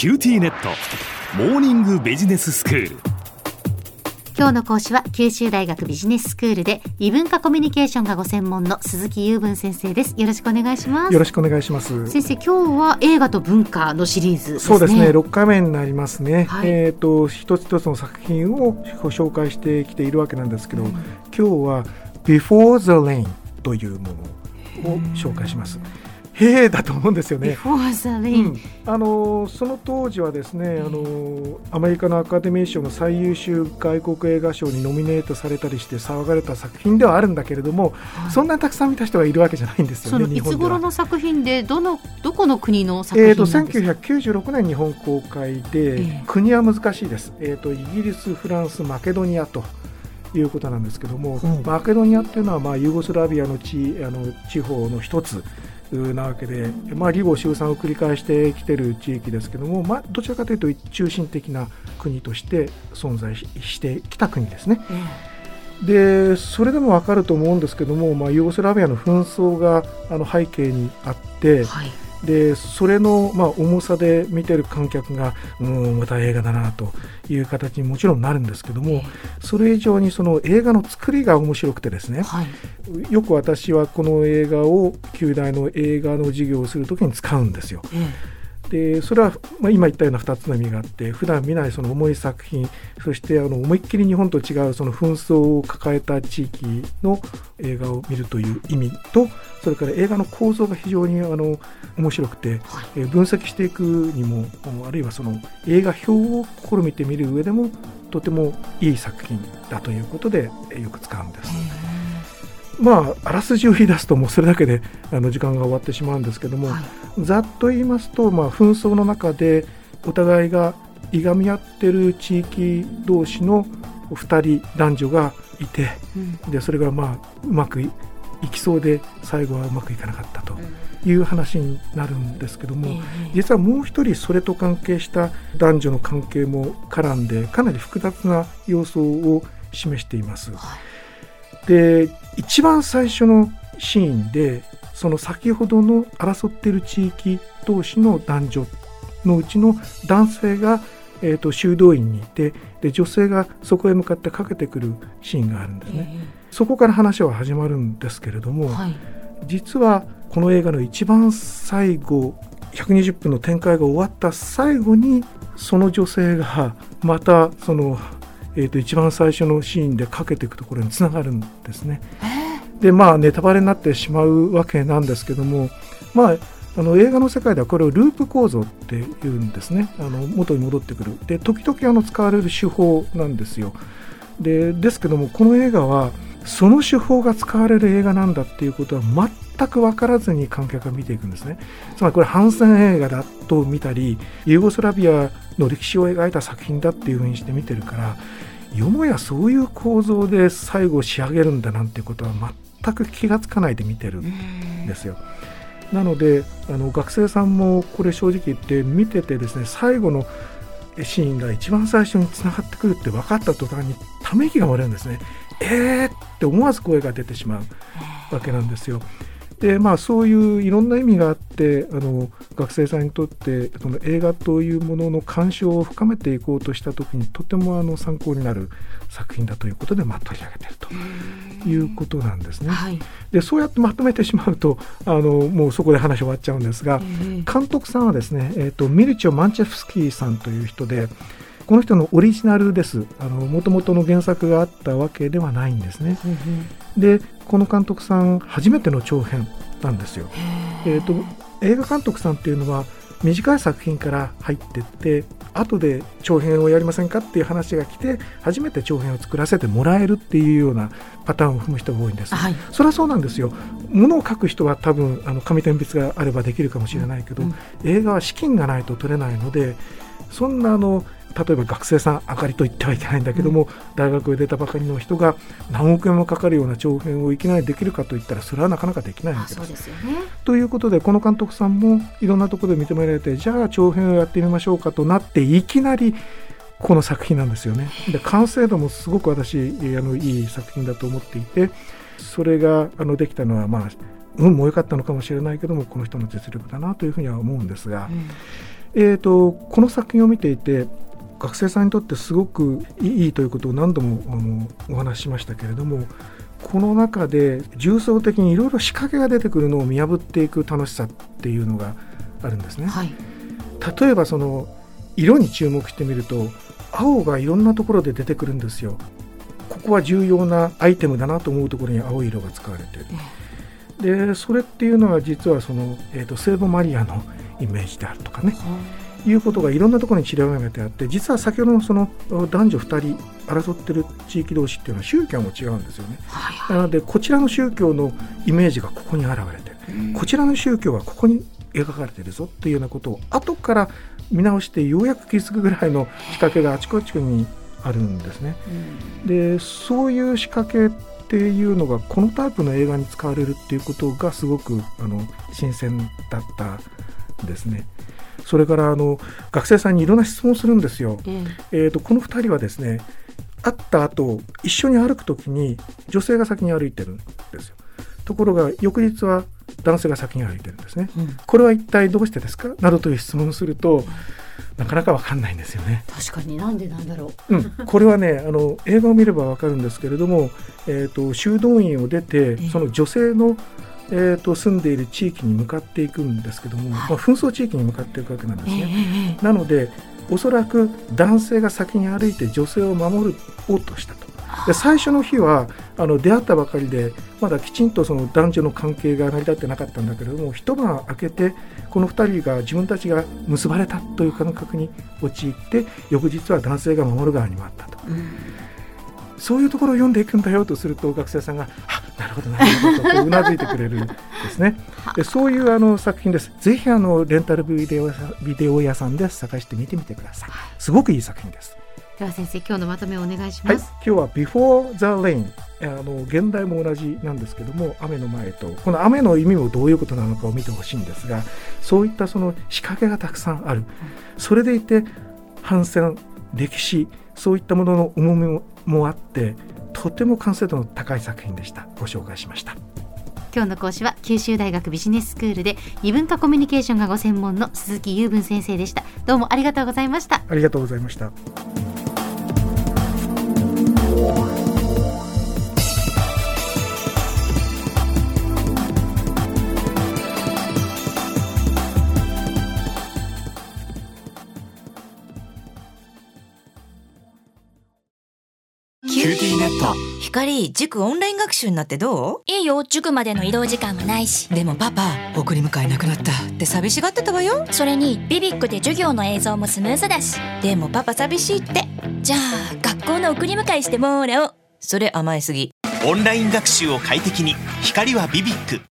QTnet。モーニングビジネススクール。今日の講師は九州大学ビジネススクールで異文化コミュニケーションがご専門の鈴木右文先生です。よろしくお願いします。よろしくお願いします。先生今日は映画と文化のシリーズ、ね、そうですね。六回目になりますね、はい、えっ、ー、と一つ一つの作品をご紹介してきているわけなんですけど、うん、今日は Before the Rain というものを紹介します。へえだと思うんですよね。うん、あのその当時はですね、あのアメリカのアカデミー賞の最優秀外国映画賞にノミネートされたりして騒がれた作品ではあるんだけれども、はい、そんなにたくさん見た人がいるわけじゃないんですよね。いつ頃の作品でどのどこの国の作品えっ、ー、と1996年日本公開で、えー、国は難しいです。えっ、ー、とイギリス、フランス、マケドニアと。いうことなんですけども、うん、マケドニアっていうのはまあユーゴスラビアの地あの地方の一つなわけで、まあ、離合集散を繰り返してきてる地域ですけども、まあ、どちらかというと中心的な国として存在してきた国ですね。うん、でそれでも分かると思うんですけども、まあ、ユーゴスラビアの紛争があの背景にあって、はいでそれのまあ重さで見てる観客がうんまた映画だなという形にもちろんなるんですけどもそれ以上にその映画の作りが面白くてですね、はい、よく私はこの映画を旧大の映画の授業をするときに使うんですよ。えでそれは、まあ、今言ったような2つの意味があって普段見ないその重い作品そしてあの思いっきり日本と違うその紛争を抱えた地域の映画を見るという意味とそれから映画の構造が非常にあの面白くて、はい、え分析していくにもあるいはその映画表を試みてみる上でもとてもいい作品だということでよく使うんです。まあ、あらすじを言い出すともうそれだけであの時間が終わってしまうんですけども、はい、ざっと言いますと、まあ、紛争の中でお互いがいがみ合ってる地域同士の2人男女がいて、うん、でそれがまあうまくいきそうで最後はうまくいかなかったという話になるんですけども、うん、実はもう一人それと関係した男女の関係も絡んでかなり複雑な要素を示しています。はいで一番最初のシーンでその先ほどの争っている地域同士の男女のうちの男性が、えーと、修道院にいてで女性がそこへ向かってかけてくるシーンがあるんですね、えー、そこから話は始まるんですけれども、はい、実はこの映画の一番最後120分の展開が終わった最後にその女性がまたそのえー、と一番最初のシーンでかけていくところにつながるんですね。でまあネタバレになってしまうわけなんですけどもまああの映画の世界ではこれをループ構造っていうんですね。あの元に戻ってくる。で時々あの使われる手法なんですよ。でですけどもこの映画はその手法が使われる映画なんだっていうことは全く分からずに観客が見ていくんですねつまりこれ反戦映画だと見たりユーゴスラビアの歴史を描いた作品だっていうふうにして見てるからよもやそういう構造で最後仕上げるんだなんてことは全く気が付かないで見てるんですよ。なのであの学生さんもこれ正直言って見ててですね最後のシーンが一番最初につながってくるって分かった途端にため息が漏れるんですね。えーって思わず声が出てしまうわけなんですよ。でまあ、そういういろんな意味があってあの学生さんにとってその映画というものの鑑賞を深めていこうとした時にとてもあの参考になる作品だということで、まあ、取り上げているということなんですね。はい、でそうやってまとめてしまうとあのもうそこで話終わっちゃうんですが監督さんはですね、えーと、ミルチョ・マンチェフスキーさんという人でこの人のオリジナルです。もともとの原作があったわけではないんですね。で、この監督さん、初めての長編なんですよ。えーと、映画監督さんっていうのは、短い作品から入ってって後で長編をやりませんかっていう話が来て初めて長編を作らせてもらえるっていうようなパターンを踏む人が多いんです、はい、それはそうなんですよものを書く人は多分あの紙鉛筆があればできるかもしれないけど、うん、映画は資金がないと撮れないのでそんなあの例えば学生さん上がりと言ってはいけないんだけども、うん、大学を出たばかりの人が何億円もかかるような長編をいきなりできるかといったらそれはなかなかできないわけです。ですね、ということでこの監督さんもいろんなところで認められてじゃあ長編をやってみましょうかとなっていきなりこの作品なんですよね。で完成度もすごく私あのいい作品だと思っていてそれがあのできたのはまあ運も良かったのかもしれないけどもこの人の実力だなというふうには思うんですが。うんえーと、この作品を見ていて学生さんにとってすごくいいということを何度もあのお話ししましたけれどもこの中で重層的にいろいろ仕掛けが出てくるのを見破っていく楽しさっていうのがあるんですね。はい、例えばその色に注目してみると青がいろんなところで出てくるんですよ。ここは重要なアイテムだなと思うところに青い色が使われてる。でそれっていうのは実はその、えーと、聖母マリアのイメージであるとかね、い。うことがいろんなところに散りばめてあって実は先ほどのその男女2人争ってる地域同士っていうのは宗教も違うんですよね。はいはい、なのでこちらの宗教のイメージがここに現れてる、こちらの宗教はここに描かれてるぞっていうようなことを後から見直してようやく気づくぐらいの仕掛けがあちこちにあるんですね。うん、でそういう仕掛けっていうのがこのタイプの映画に使われるっていうことがすごくあの新鮮だったんですね。それからあの学生さんにいろんな質問するんですよ。うん、えーと、この2人はですね会った後一緒に歩く時に女性が先に歩いてるんですよ。ところが翌日は男性が先に歩いてるんですね、うん、これは一体どうしてですか？などという質問をすると、なかなかわかんないんですよね。確かになんでなんだろう。うん、これはね、あの映画を見ればわかるんですけれども、えっ、ー、と修道院を出て、その女性のえーと、住んでいる地域に向かっていくんですけども、はい、まあ、紛争地域に向かっていくわけなんですね。えー、なのでおそらく男性が先に歩いて女性を守ろうとしたと。で最初の日はあの出会ったばかりでまだきちんとその男女の関係が成り立ってなかったんだけれども一晩明けてこの2人が自分たちが結ばれたという感覚に陥って翌日は男性が守る側に回ったと、うん、そういうところを読んでいくんだよとすると学生さんが「あなるほどなるほど」とうなずいてくれるんですね。でそういうあの作品です。ぜひあのレンタルビデオビデオ屋さんで探してみてみてください。すごくいい作品ですでは先生今日のまとめをお願いします、はい、今日は Before the Rain あの現代も同じなんですけども雨の前とこの雨の意味もどういうことなのかを見てほしいんですがそういったその仕掛けがたくさんある、それでいて反戦歴史そういったものの重みもあってとても完成度の高い作品でした。ご紹介しました。今日の講師は九州大学ビジネススクールで異文化コミュニケーションがご専門の鈴木雄文先生でした。どうもありがとうございました。ありがとうございました光、塾オンライン学習になってどう？いいよ、塾までの移動時間もないし。でもパパ、送り迎えなくなったって寂しがってたわよ。それに、ビビックで授業の映像もスムーズだし。でもパパ寂しいって。じゃあ、学校の送り迎えしてもらおう。それ甘えすぎ。オンライン学習を快適に、光はビビック。